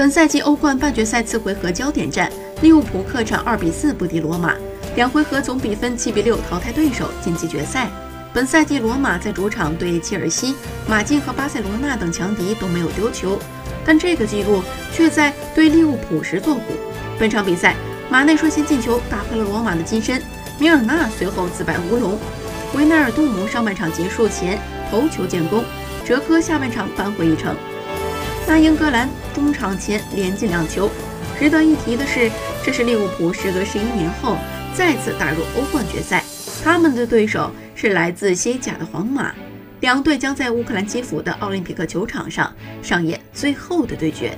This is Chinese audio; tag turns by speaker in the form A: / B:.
A: 本赛季欧冠半决赛次回合焦点战，利物浦客场二比四不敌罗马，两回合总比分七比六淘汰对手晋级决赛。本赛季罗马在主场对切尔西、马竞和巴塞罗那等强敌都没有丢球，但这个记录却在对利物浦时作古。本场比赛，马内率先进球打破了罗马的金身，米尔纳随后自摆乌龙，维纳尔杜姆上半场结束前头球建功。哲科下半场扳回一城，大英格兰中场前连进两球。值得一提的是，这是利物浦时隔十一年后再次打入欧冠决赛，他们的对手是来自西甲的皇马。两队将在乌克兰基辅的奥林匹克球场上上演最后的对决。